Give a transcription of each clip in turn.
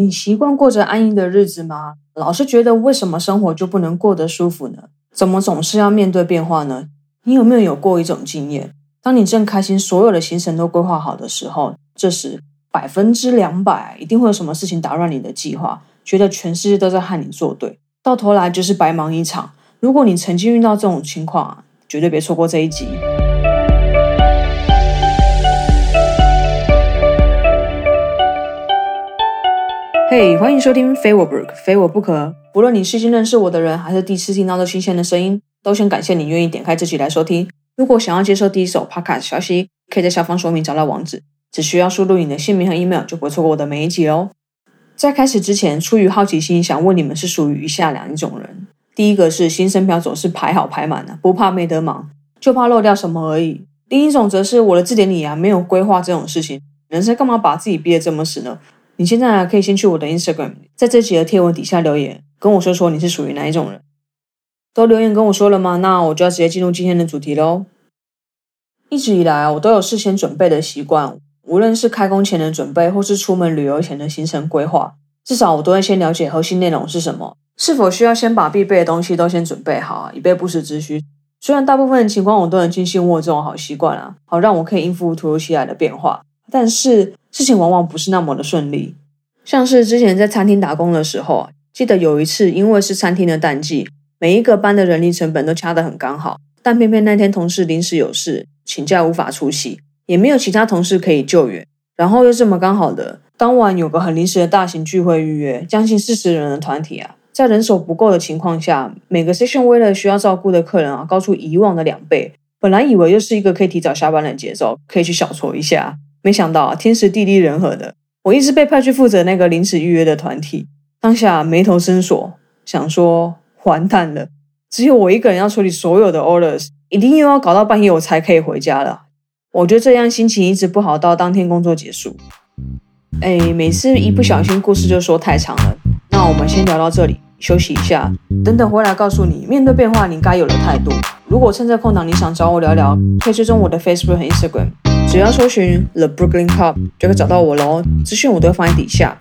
你习惯过着安逸的日子吗？老是觉得为什么生活就不能过得舒服呢？怎么总是要面对变化呢？你有没有有过一种经验？当你正开心，所有的行程都规划好的时候，这时百分之两百一定会有什么事情打乱你的计划，觉得全世界都在和你作对，到头来就是白忙一场。如果你曾经遇到这种情况，绝对别错过这一集。嘿，欢迎收听非我不可，非我不可。无论你是新认识我的人，还是第一次听到这新鲜的声音，都先感谢你愿意点开这集来收听。如果想要接收第一手 Podcast 消息，可以在下方说明找到网址，只需要输入你的姓名和 email，就不会错过我的每一集哦。在开始之前，出于好奇心，想问你们是属于以下两种人：第一个是新生票总是排好排满的，不怕没得忙，就怕漏掉什么而已；另一种则是我的字典里啊没有规划这种事情，人生干嘛把自己逼得这么死呢？你现在可以先去我的 Instagram，在这集的贴文底下留言，跟我说说你是属于哪一种人。都留言跟我说了吗？那我就要直接进入今天的主题喽。一直以来，我都有事先准备的习惯，无论是开工前的准备，或是出门旅游前的行程规划，至少我都会先了解核心内容是什么，是否需要先把必备的东西都先准备好，以备不时之需。虽然大部分的情况我都能精心握这种好习惯啊，好让我可以应付突如其来的变化，但是。事情往往不是那么的顺利，像是之前在餐厅打工的时候，记得有一次，因为是餐厅的淡季，每一个班的人力成本都掐得很刚好，但偏偏那天同事临时有事请假无法出席，也没有其他同事可以救援，然后又这么刚好的当晚有个很临时的大型聚会预约，将近四十人的团体啊，在人手不够的情况下，每个 session 为了需要照顾的客人啊，高出以往的两倍，本来以为又是一个可以提早下班的节奏，可以去小搓一下。没想到啊天时地利人和的，我一直被派去负责那个临时预约的团体。当下眉头深锁，想说完蛋了，只有我一个人要处理所有的 orders，一定又要搞到半夜我才可以回家了。我就这样心情一直不好到当天工作结束。哎，每次一不小心故事就说太长了，那我们先聊到这里，休息一下，等等回来告诉你，面对变化你该有的态度。如果趁这空档你想找我聊聊，可以追踪我的 Facebook 和 Instagram。只要搜寻 The Brooklyn Cup 就可以找到我喽，资讯我都会放在底下。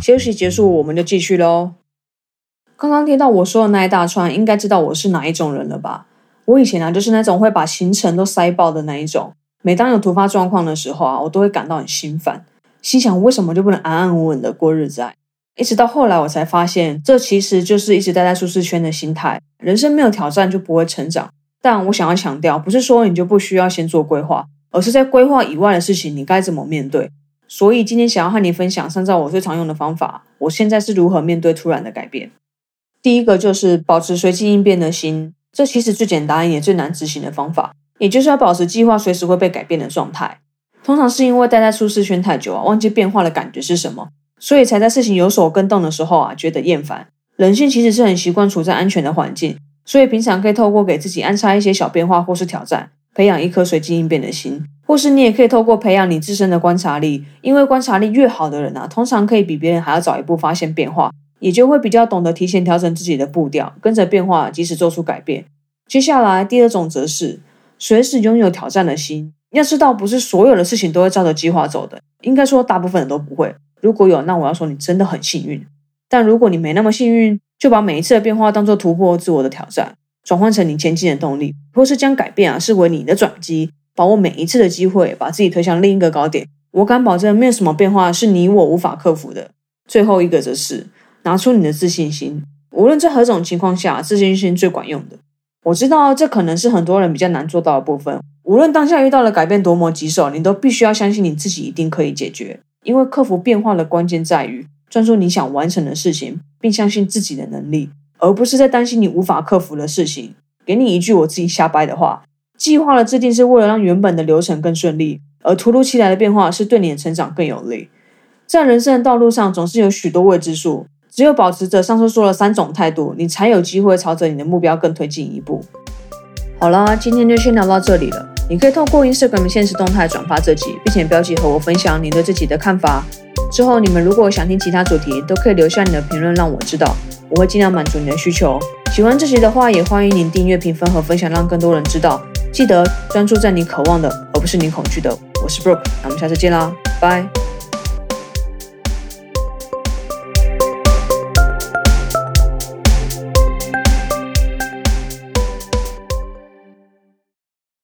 休息结束，我们就继续喽。刚刚听到我说的那一大串，应该知道我是哪一种人了吧？我以前啊，就是那种会把行程都塞爆的那一种。每当有突发状况的时候啊，我都会感到很心烦，心想为什么就不能安安稳稳的过日子？啊？一直到后来，我才发现，这其实就是一直待在舒适圈的心态。人生没有挑战就不会成长。但我想要强调，不是说你就不需要先做规划，而是在规划以外的事情，你该怎么面对。所以今天想要和你分享三招我最常用的方法。我现在是如何面对突然的改变？第一个就是保持随机应变的心，这其实最简单也最难执行的方法，也就是要保持计划随时会被改变的状态。通常是因为待在舒适圈太久啊，忘记变化的感觉是什么。所以才在事情有所跟动的时候啊，觉得厌烦。人性其实是很习惯处在安全的环境，所以平常可以透过给自己安插一些小变化或是挑战，培养一颗随机应变的心。或是你也可以透过培养你自身的观察力，因为观察力越好的人啊，通常可以比别人还要早一步发现变化，也就会比较懂得提前调整自己的步调，跟着变化及时做出改变。接下来第二种则是随时拥有挑战的心。要知道，不是所有的事情都会照着计划走的，应该说大部分人都不会。如果有，那我要说你真的很幸运。但如果你没那么幸运，就把每一次的变化当做突破自我的挑战，转换成你前进的动力，或是将改变啊视为你的转机，把握每一次的机会，把自己推向另一个高点。我敢保证，没有什么变化是你我无法克服的。最后一个则是拿出你的自信心，无论在何种情况下，自信心最管用的。我知道这可能是很多人比较难做到的部分。无论当下遇到了改变多么棘手，你都必须要相信你自己一定可以解决。因为克服变化的关键在于专注你想完成的事情，并相信自己的能力，而不是在担心你无法克服的事情。给你一句我自己瞎掰的话：计划的制定是为了让原本的流程更顺利，而突如其来的变化是对你的成长更有利。在人生的道路上，总是有许多未知数，只有保持着上述说的三种态度，你才有机会朝着你的目标更推进一步。好啦，今天就先聊到这里了。你可以透过 Instagram 现实动态转发这集，并且标记和我分享你对自己的看法。之后你们如果想听其他主题，都可以留下你的评论让我知道，我会尽量满足你的需求。喜欢这集的话，也欢迎您订阅、评分和分享，让更多人知道。记得专注在你渴望的，而不是你恐惧的。我是 Brooke，那我们下次见啦，拜。